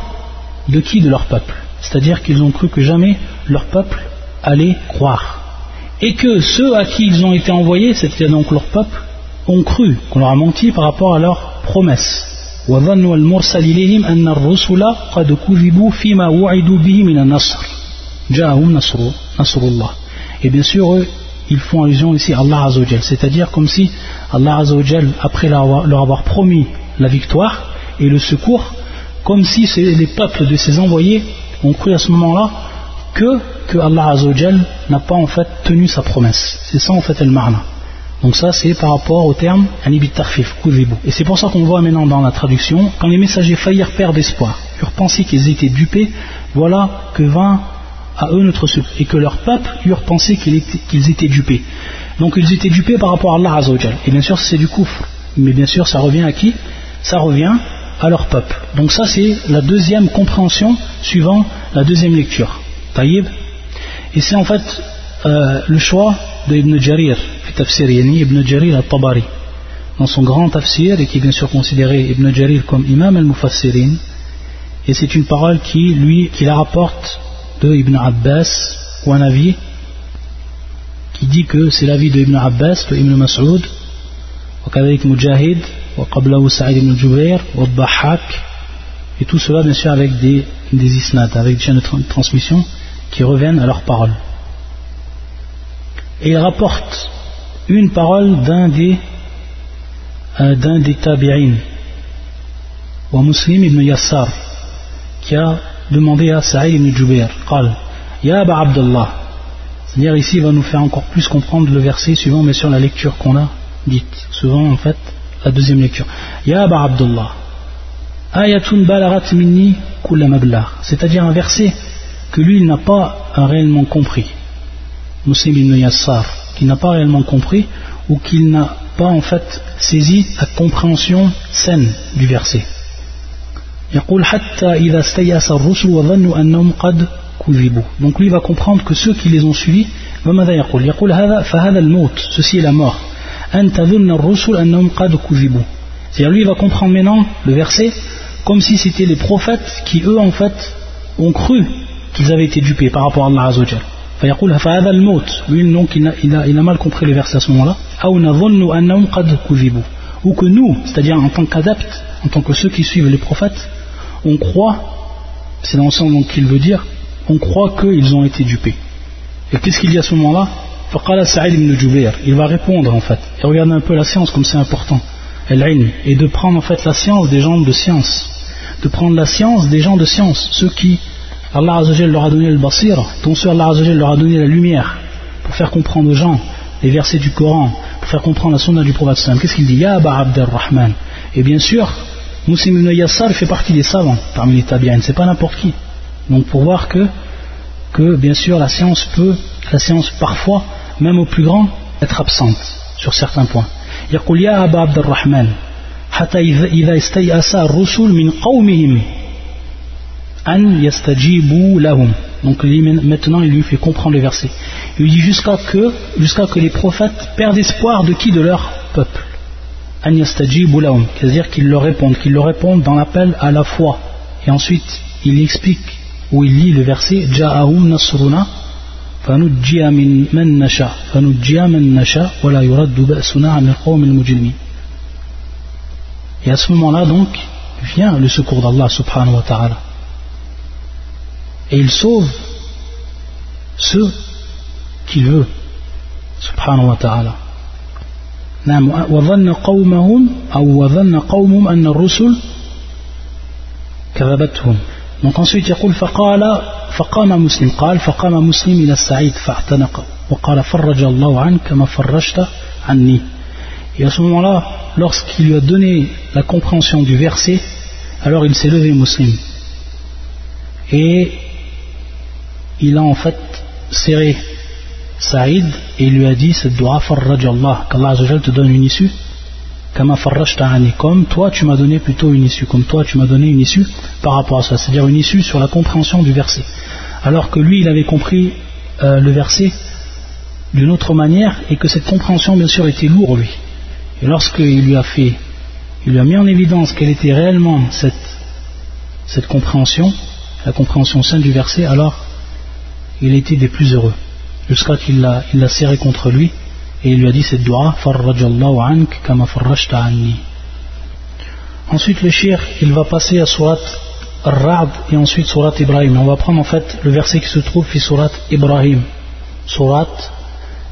de qui? De leur peuple. C'est-à-dire qu'ils ont cru que jamais leur peuple allait croire. Et que ceux à qui ils ont été envoyés, c'est-à-dire donc leur peuple, ont cru qu'on leur a menti par rapport à leurs promesses. Et bien sûr, eux, ils font allusion ici à Allah Azzawajal, c'est-à-dire comme si Allah Azzawajal, après leur avoir promis la victoire et le secours, comme si les peuples de ses envoyés ont cru à ce moment-là que, que Allah Azzawajal n'a pas en fait tenu sa promesse. C'est ça en fait le marna. Donc ça c'est par rapport au terme anibit tarfif, Et c'est pour ça qu'on voit maintenant dans la traduction, quand les messagers faillirent perdre espoir, eurent pensé qu'ils étaient dupés, voilà que vint à eux notre secours. Et que leur peuple eurent pensé qu'ils étaient, dupés. Donc ils étaient dupés par rapport à Allah. Et bien sûr c'est du kufr. Mais bien sûr ça revient à qui? Ça revient à leur peuple. Donc ça c'est la deuxième compréhension suivant la deuxième lecture. Taïb. Et c'est en fait euh, le choix de Ibn Jarir, Ibn Jarir al-Tabari, dans son grand tafsir, et qui est bien sûr considéré Ibn Jarir comme imam al-Mufassirin. Et c'est une parole qui, lui, qui la rapporte de Ibn Abbas, ou un avis, qui dit que c'est l'avis de Ibn Abbas, de Ibn Mas'ud, وكذلك Mujahid, وقبله سعيد بن جبير والضحاك et tout cela bien sûr avec des, des isnad, avec des chaînes de transmission qui reviennent à leurs paroles. Et il rapporte une parole d'un des euh, d'un des tabi'in, ou Muslim ibn Yassar, qui a demandé à Saïd ibn Jubair, قال Ya Aba Abdullah, c'est-à-dire ici il va nous faire encore plus comprendre le verset suivant mais sur la lecture qu'on a dite. Souvent en fait la deuxième lecture. Ya Aba Abdullah, ayatun balarat minni c'est-à-dire un verset que lui il n'a pas réellement compris. Muslim ibn Yassar, qui n'a pas réellement compris ou qu'il n'a pas en fait saisi la compréhension saine du verset. donc lui va comprendre que ceux qui les ont suivis ceci est la mort. C'est-à-dire lui va comprendre maintenant le verset comme si c'était les prophètes qui eux en fait ont cru qu'ils avaient été dupés par rapport à Allah Azzawajal donc il a, mal compris le verset à ce moment-là. Ou que nous c'est-à-dire en tant qu'adeptes en tant que ceux qui suivent les prophètes on croit c'est l'ensemble qu'il veut dire on croit qu'ils ont été dupés. Et qu'est-ce qu'il dit à ce moment-là? Il va répondre en fait. Et regardez un peu la science comme c'est important. Et de prendre en fait la science des gens de science. De prendre la science des gens de science ceux qui Allah leur a donné le basir dont ceux Allah leur a donné la lumière pour faire comprendre aux gens les versets du Coran pour faire comprendre la sunna du prophète qu'est-ce qu'il dit Ya Aba Rahman et bien sûr Muslim ibn Yassar fait partie des savants parmi les tabi'in c'est pas n'importe qui donc pour voir que que bien sûr la science peut la science parfois même au plus grand, être absente sur certains points. يقول يا أبا عبد الرحمن حتى إذا استيأس الرسل من قومهم an yastajibu lahum. Donc maintenant, il lui fait comprendre le verset. Il lui dit jusqu'à que, que les prophètes perdent espoir de qui? De leur peuple. An yastajibu lahum. C'est-à-dire qu'ils leur répondent, qu'ils leur répondent dans l'appel à la foi. Et ensuite, il explique où il lit le verset Et à ce moment-là donc vient le secours d'Allah subhanahu wa ta'ala. et il sauve ceux qu'il veut subhanahu wa ta'ala نعم وظن قومهم أو وظن قومهم أن الرسل كذبتهم Donc ensuite يقول فقال فقام مسلم قال فقام مسلم إلى السعيد فاعتنق وقال فرج الله عنك كما فرجت عني Et à ce moment-là, lorsqu'il lui a donné la compréhension du verset, alors il s'est levé musulman. Et il a en fait serré Saïd et il lui a dit cette dua farraj Allah, qu'Allah te donne une issue comme toi tu m'as donné plutôt une issue, comme toi tu m'as donné une issue par rapport à ça, c'est-à-dire une issue sur la compréhension du verset. Alors que lui il avait compris euh, le verset d'une autre manière et que cette compréhension bien sûr était lourde lui. Et lorsqu'il lui a fait, il lui a mis en évidence quelle était réellement cette, cette compréhension, la compréhension sainte du verset, alors il était des plus heureux, jusqu'à qu'il l'a serré contre lui et il lui a dit cette dua ank kama anni ensuite le shir il va passer à surat Ar-Ra'd et ensuite surat Ibrahim on va prendre en fait le verset qui se trouve fi surat Ibrahim surat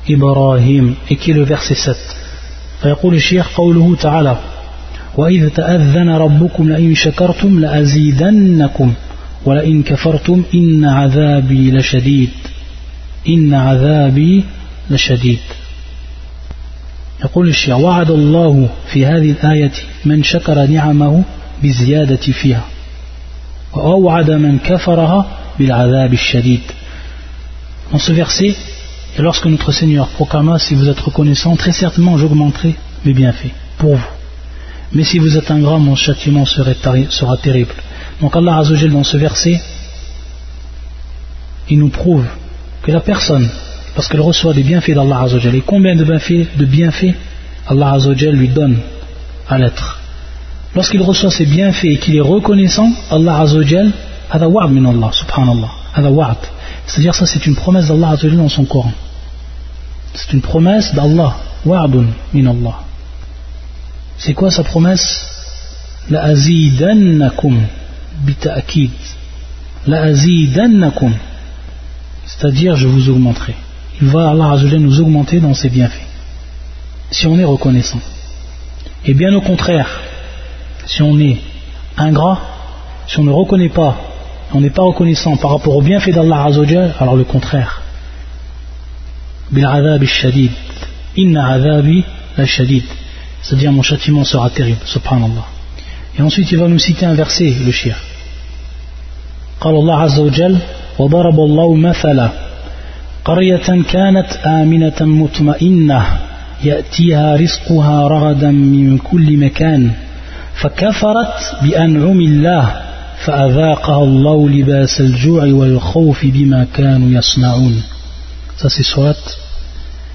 Ibrahim et qui est le verset 7 فيقول الشيخ قوله تعالى وإذ تأذن ربكم لئن شكرتم لأزيدنكم ولئن كفرتم إن عذابي لشديد إن عذابي لشديد يقول الشيخ وعد الله في هذه الآية من شكر نعمه بزيادة فيها وأوعد من كفرها بالعذاب الشديد Dans ce verset, et lorsque notre Seigneur proclama Si vous êtes reconnaissant, très certainement j'augmenterai mes bienfaits pour vous. Mais si vous êtes ingrat, mon châtiment sera terrible. Donc Allah Azzawajal dans ce verset, il nous prouve que la personne parce qu'elle reçoit des bienfaits d'Allah Azzawajal. Et combien de bienfaits, de bienfaits Allah Azzawajal lui donne à l'être Lorsqu'il reçoit ces bienfaits et qu'il est reconnaissant, Allah Azzawajal, hada wa'd min Allah, subhanallah, hada wa'd. C'est-à-dire ça c'est une promesse d'Allah Azzawajal dans son Coran. C'est une promesse d'Allah, wa'dun min Allah. C'est quoi sa promesse? La azidannakum La. C'est-à-dire je vous augmenterai il va Allah nous augmenter dans ses bienfaits. Si on est reconnaissant. Et bien au contraire, si on est ingrat, si on ne reconnaît pas, on n'est pas reconnaissant par rapport aux bienfaits d'Allah alors le contraire. Inna la C'est-à-dire mon châtiment sera terrible, subhanallah. Et ensuite il va nous citer un verset, le shir. قال الله عز وجل وضرب الله مثلا قرية كانت آمنة مطمئنة يأتيها رزقها رغدا من كل مكان فكفرت بأنعم الله فأذاقها الله لباس الجوع والخوف بما كانوا يصنعون Ça c'est surat,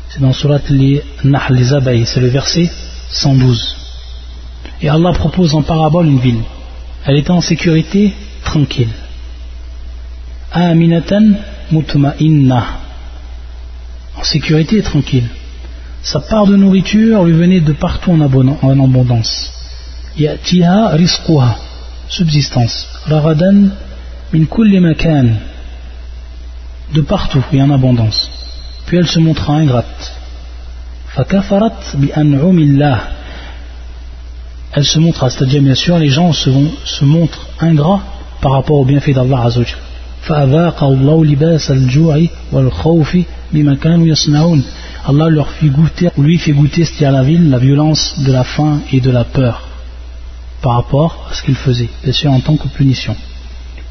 c'est dans surat les Nahl, les abeilles, c'est le verset 112. Et Allah propose en parabole une ville. Elle était en sécurité, tranquille. Aminatan mutma'inna. en sécurité et tranquille. Sa part de nourriture lui venait de partout en, abondance. Ya'tiha rizquha, subsistance. Ragadan min kulli makan, de partout et en abondance. Puis elle se montra ingrate. Fakafarat bi an'umillah. Elle se montra, c'est-à-dire bien sûr, les gens se, se montrent ingrats par rapport au bienfait d'Allah Azzawajal. فأذاق الله لباس الجوع والخوف Allah leur fit goûter, ou lui fait goûter, c'est-à-dire la ville, la violence de la faim et de la peur par rapport à ce qu'il faisait, bien sûr en tant que punition.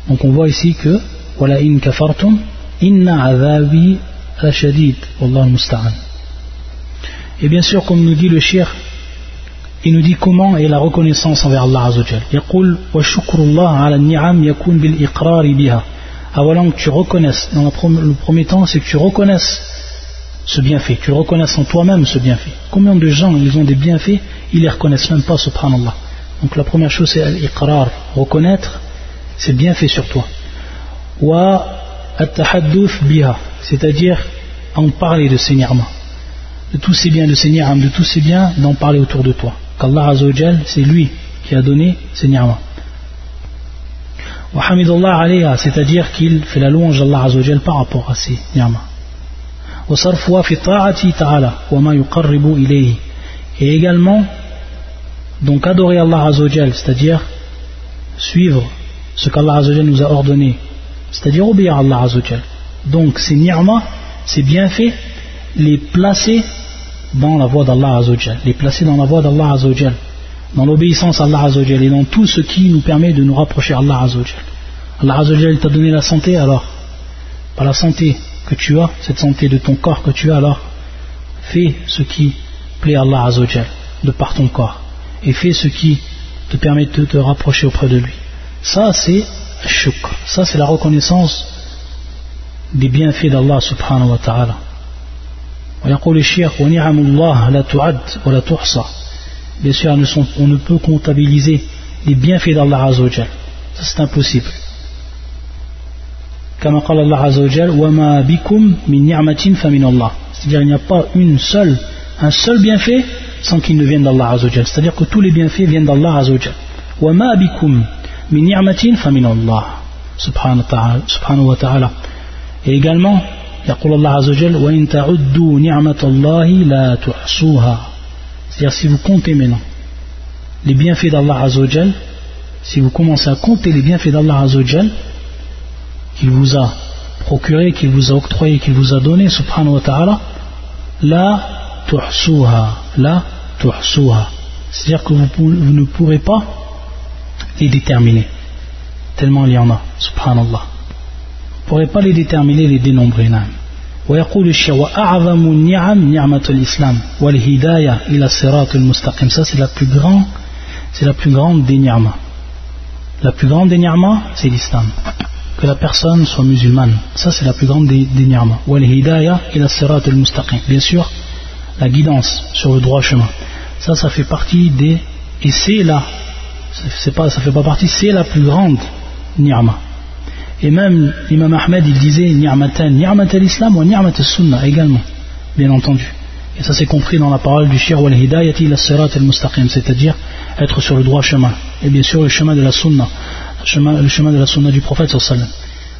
Donc on voit ici que voilà in kafartum inna azabi rashadid wallahu musta'an. Et bien sûr comme nous dit le shir il nous dit comment est la reconnaissance envers Allah Azzawajal. يقول وشكر الله على النعم يكون بالإقرار بها avant que tu reconnaisses, dans le premier temps, c'est que tu reconnaisses ce bienfait, tu le reconnais en toi-même ce bienfait. Combien de gens ils ont des bienfaits, ils les reconnaissent même pas, subhanallah. Donc la première chose c'est l'iqrar, reconnaître c'est bienfait sur toi. Biha, c'est-à-dire en parler de ces de tous ces biens, de ces de tous ces biens, d'en parler autour de toi. Qu'Allah Azzawajal, c'est lui qui a donné ces. Wa hamidullah alayha, c'est-à-dire qu'il fait la louange d'Allah Azzawajal par rapport à ces ni'mas. Et également, donc adorer Allah Azzawajal, c'est-à-dire suivre ce qu'Allah Azzawajal nous a ordonné, c'est-à-dire obéir à Allah Azzawajal. Donc ces ni'mas, ces bienfaits, les placer dans la voie d'Allah Azzawajal, les placer dans la voie d'Allah Azzawajal, dans l'obéissance à Allah Azzawajal et dans tout ce qui nous permet de nous rapprocher à Allah Azzawajal. Allah Azzawajal t'a donné la santé, alors, par la santé, que tu as, cette santé de ton corps que tu as, alors fais ce qui plaît à Allah Azzawajal de par ton corps et fais ce qui te permet de te rapprocher auprès de lui. Ça c'est shukr, ça c'est la reconnaissance des bienfaits d'Allah subhanahu wa ta'ala Bien sûr, on ne peut comptabiliser les bienfaits d'Allah Azzawajal. Ça c'est impossible. Comme قال الله عز وجل وما بكم من نعمة فمن الله c'est-à-dire il n'y a pas une seule un seul bienfait sans qu'il ne vienne d'Allah Azza c'est-à-dire que tous les bienfaits viennent d'Allah Azza وما بكم من نعمة فمن الله سبحانه وتعالى سبحانه وتعالى et également يقول الله عز وجل وإن تعدوا نعمة الله لا تحصوها c'est-à-dire si vous comptez maintenant les bienfaits d'Allah Azza si vous commencez à compter les bienfaits d'Allah Azza qu'il vous a procuré, qu'il vous a octroyé, qu'il vous a donné, subhanahu wa ta'ala, la tuhsuha, la tuhsuha. C'est-à-dire que vous, ne pourrez pas les déterminer, tellement il y en a, subhanallah. Vous ne pourrez pas les déterminer, les dénombrer. ويقول الشيخ وأعظم النعم نعمة الإسلام والهداية إلى الصراط المستقيم ça c'est la plus grande c'est la plus grande des ni'mas la plus grande des ni'mas c'est l'islam que la personne soit musulmane. Ça, c'est la plus grande des, des ni'mas. hidayah et la sirat al-mustaqim. Bien sûr, la guidance sur le droit chemin. Ça, ça fait partie des. Et c'est là, c'est pas, ça fait pas partie, c'est la plus grande ni'ma. Et même l'imam Ahmed, il disait ni'matan, ni'mat al-islam ou ni'mat al-sunnah également, bien entendu. Et ça c'est compris dans la parole du shir wal hidayati la sirat al-mustaqim, c'est-à-dire être sur le droit chemin. Et bien sûr le chemin de la sunnah le chemin de la sunna du prophète sallam.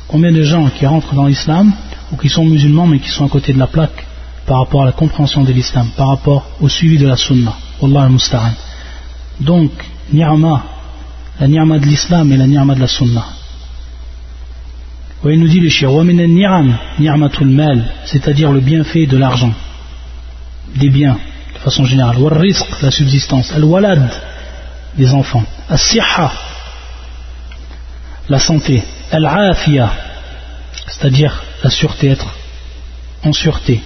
Combien de gens qui rentrent dans l'islam ou qui sont musulmans mais qui sont à côté de la plaque par rapport à la compréhension de l'islam, par rapport au suivi de la sunna. Wallah al-musta'an. Donc, ni'ma, la ni'ma de l'islam et la ni'ma de la sunna. il nous dit le shir, ni'am, ni'matul mal, c'est-à-dire le bienfait de l'argent, des biens, de façon générale. Wal risque, la subsistance. Al-walad, des enfants. As-siha, la santé, al-afiya, c'est-à-dire la sûreté, être en sûreté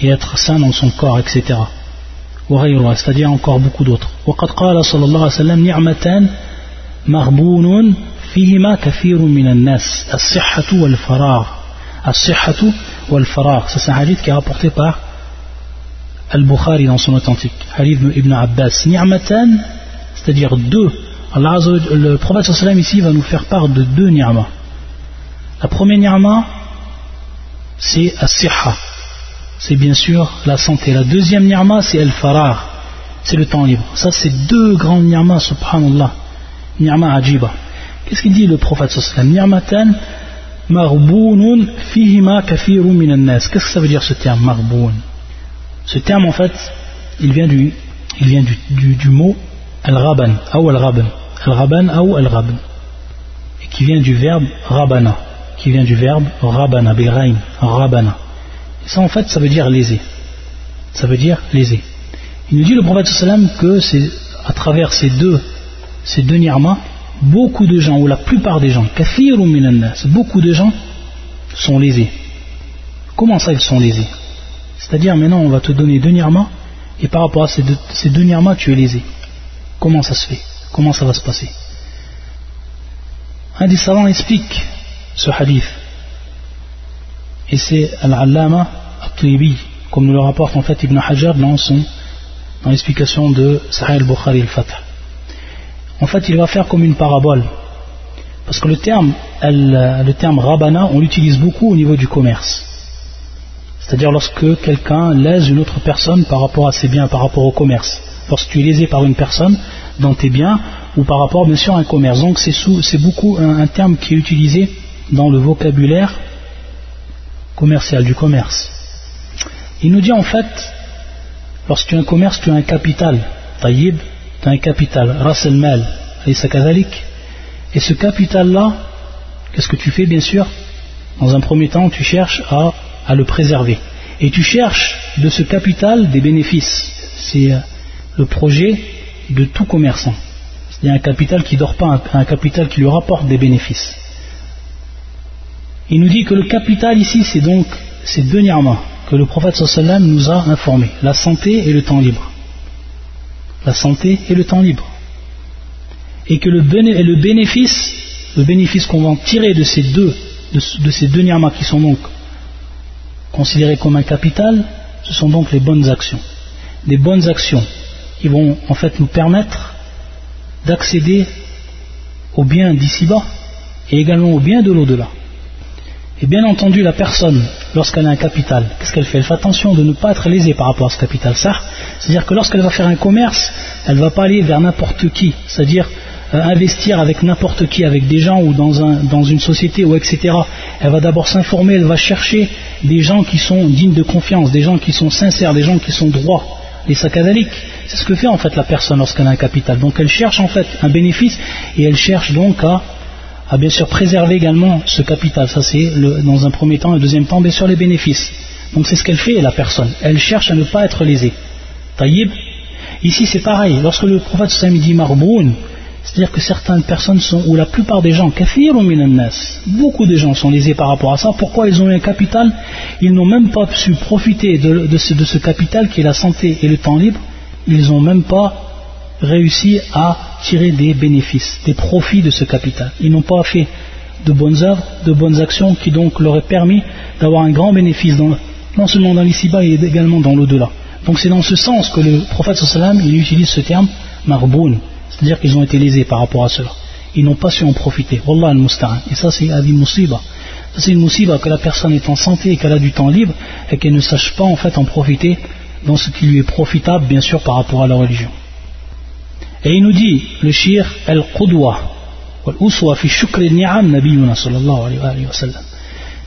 et être sain dans son corps, etc. c'est-à-dire encore beaucoup d'autres. وقد قال صلى الله عليه وسلم نعمتان مغبون فيهما كثير من الناس الصحة والفراغ الصحة والفراغ c'est un hadith qui est rapporté par Al-Bukhari dans son authentique hadith Ibn Abbas ni'matan c'est-à-dire deux Allah, le prophète sallam ici va nous faire part de deux ni'mas. La première ni'ma, c'est as-siha, c'est bien sûr la santé. La deuxième ni'ma, c'est al-farar, c'est le temps libre. Ça, c'est deux grandes ni'mas, subhanallah, ni'ma ajiba. Qu'est-ce qu'il dit le prophète. Qu'est-ce que ça veut dire ce terme, marboun Ce terme, en fait, il vient du, il vient du, mot al-raban, ou al-raban. Al-Raban ou Al-Raban. Et qui vient du verbe Rabana. Qui vient du verbe Rabana, Bilrain, Rabana. Et ça en fait, ça veut dire léser. Ça veut dire léser. Il nous dit le prophète que c'est à travers ces deux, ces deux nirmas, beaucoup de gens, ou la plupart des gens, beaucoup de gens sont lésés. Comment ça ils sont lésés? C'est-à-dire maintenant on va te donner deux nirmas, et par rapport à ces deux, ces nirmas tu es lésé. Comment ça se fait? Comment ça va se passer? Un des savants explique ce hadith. Et c'est Al-Allama comme nous le rapporte en fait Ibn Hajar dans son dans l'explication de Sahih al-Bukhari al-Fatah. En fait, il va faire comme une parabole. Parce que le terme, le terme rabana, on l'utilise beaucoup au niveau du commerce. C'est-à-dire lorsque quelqu'un lèse une autre personne par rapport à ses biens, par rapport au commerce. Lorsque tu es lésé par une personne dans tes biens ou par rapport bien sûr à un commerce. Donc c'est beaucoup un, terme qui est utilisé dans le vocabulaire commercial, du commerce. Il nous dit en fait, lorsque tu as un commerce, tu as un capital. Taïb, tu as un capital. Ras mal, et Et ce capital-là, qu'est-ce que tu fais bien sûr? Dans un premier temps, tu cherches à, le préserver. Et tu cherches de ce capital des bénéfices. C'est euh, le projet de tout commerçant. C'est un capital qui ne dort pas, un, capital qui lui rapporte des bénéfices. Il nous dit que le capital ici, c'est donc ces deux ni'mas que le prophète sallam nous a informés, la santé et le temps libre. La santé et le temps libre. Et que le, bénéfice, le bénéfice qu'on va en tirer de ces deux, de, ces deux ni'mas qui sont donc considérés comme un capital, ce sont donc les bonnes actions. Des bonnes actions qui vont en fait nous permettre d'accéder au bien d'ici-bas et également au bien de l'au-delà. Et bien entendu, la personne, lorsqu'elle a un capital, qu'est-ce qu'elle fait? Elle fait attention de ne pas être lésée par rapport à ce capital. Ça, c'est-à-dire que lorsqu'elle va faire un commerce, elle ne va pas aller vers n'importe qui, c'est-à-dire euh, investir avec n'importe qui, avec des gens ou dans, dans une société ou etc. Elle va d'abord s'informer, elle va chercher des gens qui sont dignes de confiance, des gens qui sont sincères, des gens qui sont droits, les sakadaliques. C'est ce que fait en fait la personne lorsqu'elle a un capital. Donc elle cherche en fait un bénéfice et elle cherche donc à, bien sûr préserver également ce capital. Ça c'est dans un premier temps, et deuxième temps bien sûr les bénéfices. Donc c'est ce qu'elle fait la personne. Elle cherche à ne pas être lésée. Taïb. Ici c'est pareil. Lorsque le prophète Sam dit marboun, c'est-à-dire que certaines personnes sont, ou la plupart des gens, beaucoup de gens sont lésés par rapport à ça. Pourquoi ils ont eu un capital? Ils n'ont même pas su profiter de ce capital qui est la santé et le temps libre ils n'ont même pas réussi à tirer des bénéfices, des profits de ce capital. Ils n'ont pas fait de bonnes œuvres, de bonnes actions qui donc leur aient permis d'avoir un grand bénéfice non seulement dans l'ici-bas et également dans l'au-delà. Donc c'est dans ce sens que le prophète sallam il utilise ce terme marboun, c'est-à-dire qu'ils ont été lésés par rapport à cela. Ils n'ont pas su en profiter. Wallah al Et ça c'est adi musiba. c'est une musiba que la personne est en santé et qu'elle a du temps libre et qu'elle ne sache pas en fait en profiter dans ce qui lui est profitable, bien sûr, par rapport à la religion. Et il nous dit, le shir, al-qudwa,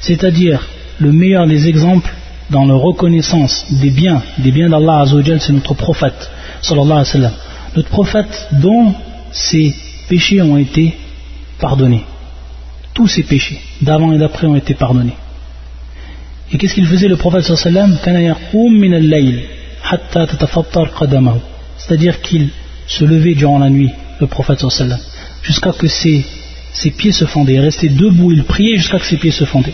c'est-à-dire le meilleur des exemples dans la reconnaissance des biens, des biens d'Allah Azzawajal, c'est notre prophète, Notre prophète dont ses péchés ont été pardonnés. Tous ses péchés, d'avant et d'après, ont été pardonnés. Et qu'est-ce qu'il faisait le prophète sallam? C'est-à-dire qu'il se lever durant la nuit, le prophète jusqu'à que ses, ses, pieds se fendaient. Il restait debout, il priait jusqu'à que ses pieds se fendaient.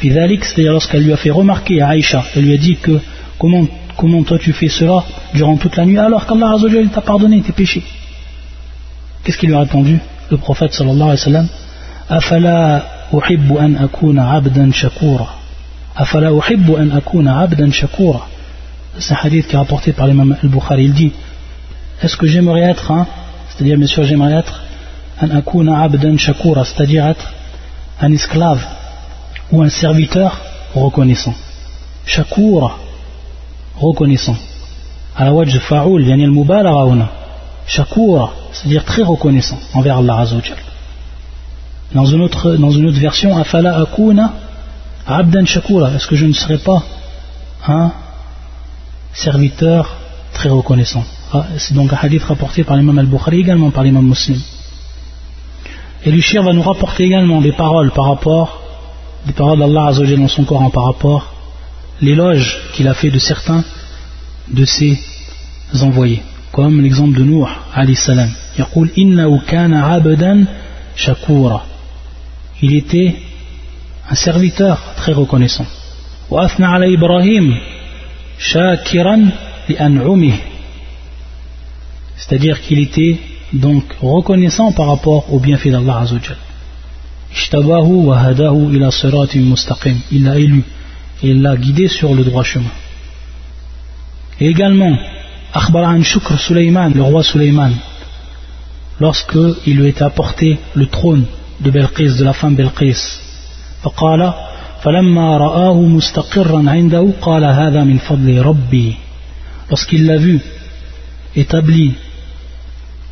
C'est-à-dire lorsqu'elle lui a fait remarquer à Aïcha, elle lui a dit que comment, comment toi tu fais cela durant toute la nuit alors qu'Allah Azzawajal t'a pardonné tes péchés. Qu'est-ce qu'il lui a répondu Le prophète sallallahu alayhi wa sallam? Afala uhibbu an akuna abdan shakura. Afala uhibbu an akuna abdan shakura c'est un hadith qui est rapporté par l'imam al-Bukhari. Il dit est-ce que j'aimerais être c'est-à-dire bien sûr j'aimerais être un akuna abdan shakura c'est-à-dire être un esclave ou un serviteur reconnaissant. Shakura reconnaissant. À la wajh fa'ul yani al-mubalagha shakura c'est-à-dire très reconnaissant envers Allah dans une autre, dans une autre version, Afala akuna abdan shakura. Est-ce que je ne serai pas serviteur très reconnaissant ah, C'est donc un hadith rapporté par l'imam al-Bukhari, également par l'imam muslim. Et le va nous rapporter également des paroles par rapport, des paroles d'Allah Azzawajal dans son Coran par rapport l'éloge qu'il a fait de certains de ses envoyés. Comme l'exemple de Nuh, alayhi salam. يقول إنه كان عبدا شكورا il était un serviteur très reconnaissant. C'est-à-dire qu'il était donc reconnaissant par rapport au bienfait d'Allah Azzawajal. Il l'a élu et il l'a guidé sur le droit chemin. Et également, Akhbar Shukr le roi Suleyman, lorsque il lui était apporté le trône de Belqis, de la femme Belqis, فقال فلما رآه مستقرا عنده قال هذا من فضل ربي lorsqu'il l'a vu établi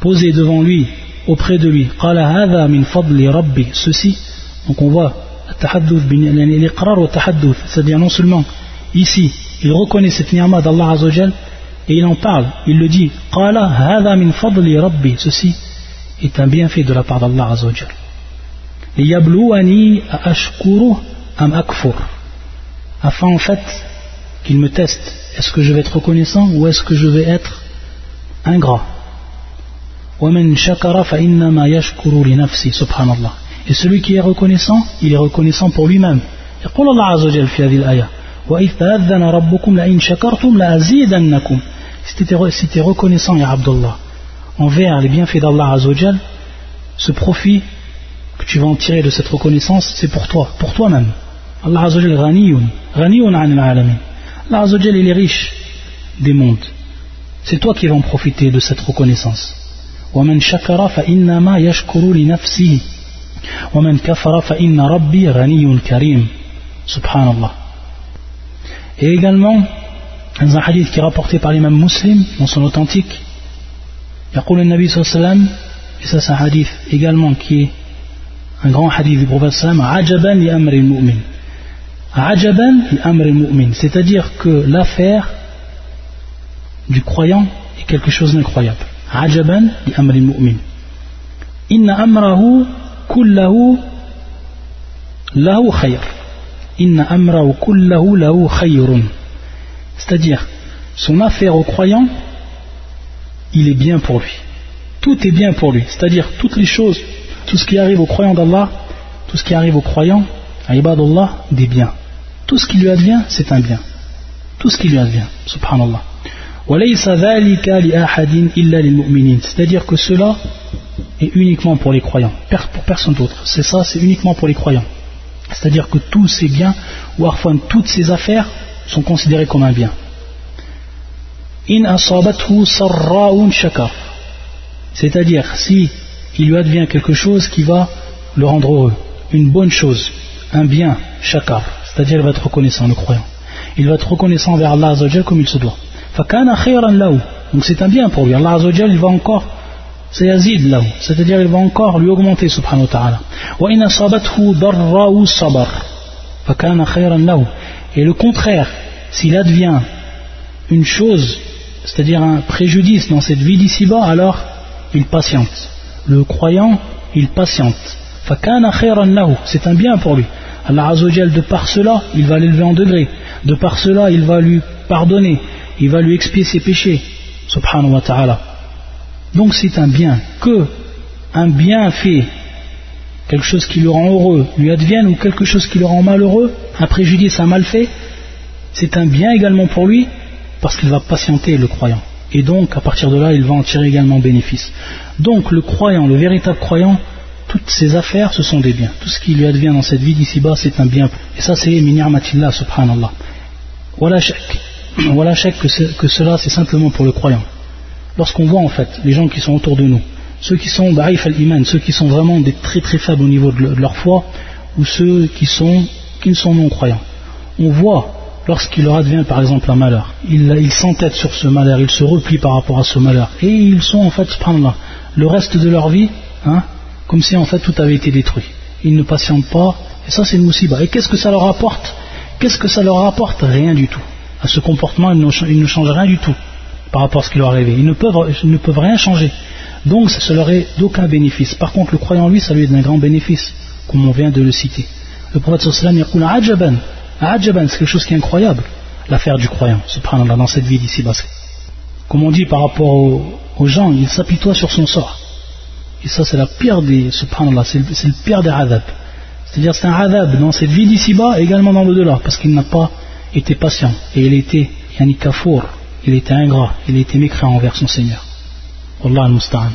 posé devant lui auprès de lui قال هذا من فضل ربي ceci donc on voit c'est-à-dire non seulement ici il reconnaît cette ni'ma d'Allah Azzawajal et il en parle il le dit قال هذا من فضل ربي ceci est un bienfait de la part d'Allah Azzawajal ليبلوني أشكره am akfur afin en fait qu'il me teste est-ce que je vais être reconnaissant ou est-ce que je vais être ingrat et celui qui est reconnaissant il est reconnaissant pour lui-même يقول الله عز وجل في هذه الآية وإذ تأذن ربكم لئن شكرتم لأزيدنكم si tu es reconnaissant ya Abdullah envers les bienfaits d'Allah Azza wa ce profit que tu vas en tirer de cette reconnaissance c'est pour toi pour toi-même Allah Azzawajal ghaniyun, ghaniyun anil alamin. Allah Azzawajal il est riche des mondes. C'est toi qui vas en profiter de cette reconnaissance. ومن شكر فإنما يشكر لنفسه ومن كفر فإن ربي غني كريم الله Et également, dans un hadith qui est rapporté par l'imam muslim, dans son authentique, يقول النبي صلى الله عليه وسلم, et ça c'est un hadith également qui est un grand hadith du prophète sallam, عجبا لأمر المؤمن c'est-à-dire que l'affaire du croyant est quelque chose d'incroyable. Ajaban mu'min. Inna amrahu kullahu lahu khayr. Amrahu kullahu lahu khayrun. C'est-à-dire, son affaire au croyant, il est bien pour lui. Tout est bien pour lui. C'est-à-dire, toutes les choses, tout ce qui arrive au croyant d'Allah, tout ce qui arrive au croyant, à ibadullah, des biens tout ce qui lui advient, c'est un bien. Tout ce qui lui advient, subhanallah. C'est-à-dire que cela est uniquement pour les croyants, pour personne d'autre. C'est ça, c'est uniquement pour les croyants. C'est-à-dire que tous ces biens, ou parfois toutes ces affaires, sont considérés comme un bien. C'est-à-dire, si il lui advient quelque chose qui va le rendre heureux, une bonne chose, un bien, shakar, c'est-à-dire il va être reconnaissant, le croyant. Il va être reconnaissant vers Allah comme il se doit. Donc c'est un bien pour lui. Allah il va encore, c'est yazid là c'est-à-dire il va encore lui augmenter, subhanahu wa ta'ala. Et le contraire, s'il advient une chose, c'est-à-dire un préjudice dans cette vie d'ici-bas, alors il patiente. Le croyant, il patiente. C'est un bien pour lui. Allah Azzawajal, de par cela, il va l'élever en degré. De par cela, il va lui pardonner. Il va lui expier ses péchés. Subhanahu wa ta'ala. Donc c'est un bien. Que un bien fait, quelque chose qui le rend heureux, lui advienne ou quelque chose qui le rend malheureux, un préjudice, un mal fait, c'est un bien également pour lui parce qu'il va patienter le croyant. Et donc, à partir de là, il va en tirer également bénéfice. Donc, le croyant, le véritable croyant, toutes ses affaires, ce sont des biens. Tout ce qui lui advient dans cette vie d'ici-bas, c'est un bien. Et ça, c'est minirmatillah, subhanallah. Voilà Voilà que, que cela, c'est simplement pour le croyant. Lorsqu'on voit en fait les gens qui sont autour de nous, ceux qui sont ba'if al-iman, ceux qui sont vraiment des très très faibles au niveau de leur foi, ou ceux qui, sont, qui ne sont non croyants, on voit lorsqu'il leur advient par exemple un malheur, ils il s'entêtent sur ce malheur, ils se replient par rapport à ce malheur, et ils sont en fait, subhanallah, le reste de leur vie, hein, comme si en fait tout avait été détruit. Ils ne patientent pas, et ça c'est une moussiba. Et qu'est-ce que ça leur apporte? Qu'est-ce que ça leur apporte? Rien du tout. À ce comportement, ils ne, changent rien du tout par rapport à ce qui leur est arrivé. Ils ne peuvent, rien changer. Donc ça leur est d'aucun bénéfice. Par contre, le croyant, lui, ça lui est d'un grand bénéfice, comme on vient de le citer. Le prophète sallam, ajaban, c'est quelque chose qui est incroyable, l'affaire du croyant, subhanallah, dans cette vie d'ici-bas. Comme on dit par rapport aux, gens, il s'apitoie sur son sort. Et ça, c'est la pire des, subhanallah, c'est le, pire des adab. C'est-à-dire, c'est un adab dans cette vie d'ici-bas, également dans le-delà, parce qu'il n'a pas été patient. Et il était, yani kafour, il était ingrat, il était mécréant envers son Seigneur. Wallah al-musta'an.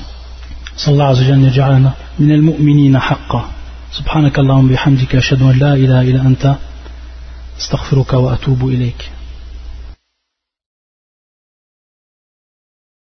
صلى الله عز وجل يجعلنا من المؤمنين حقا سبحانك اللهم بحمدك أشهد أن لا إله إلا أنت استغفرك وأتوب إليك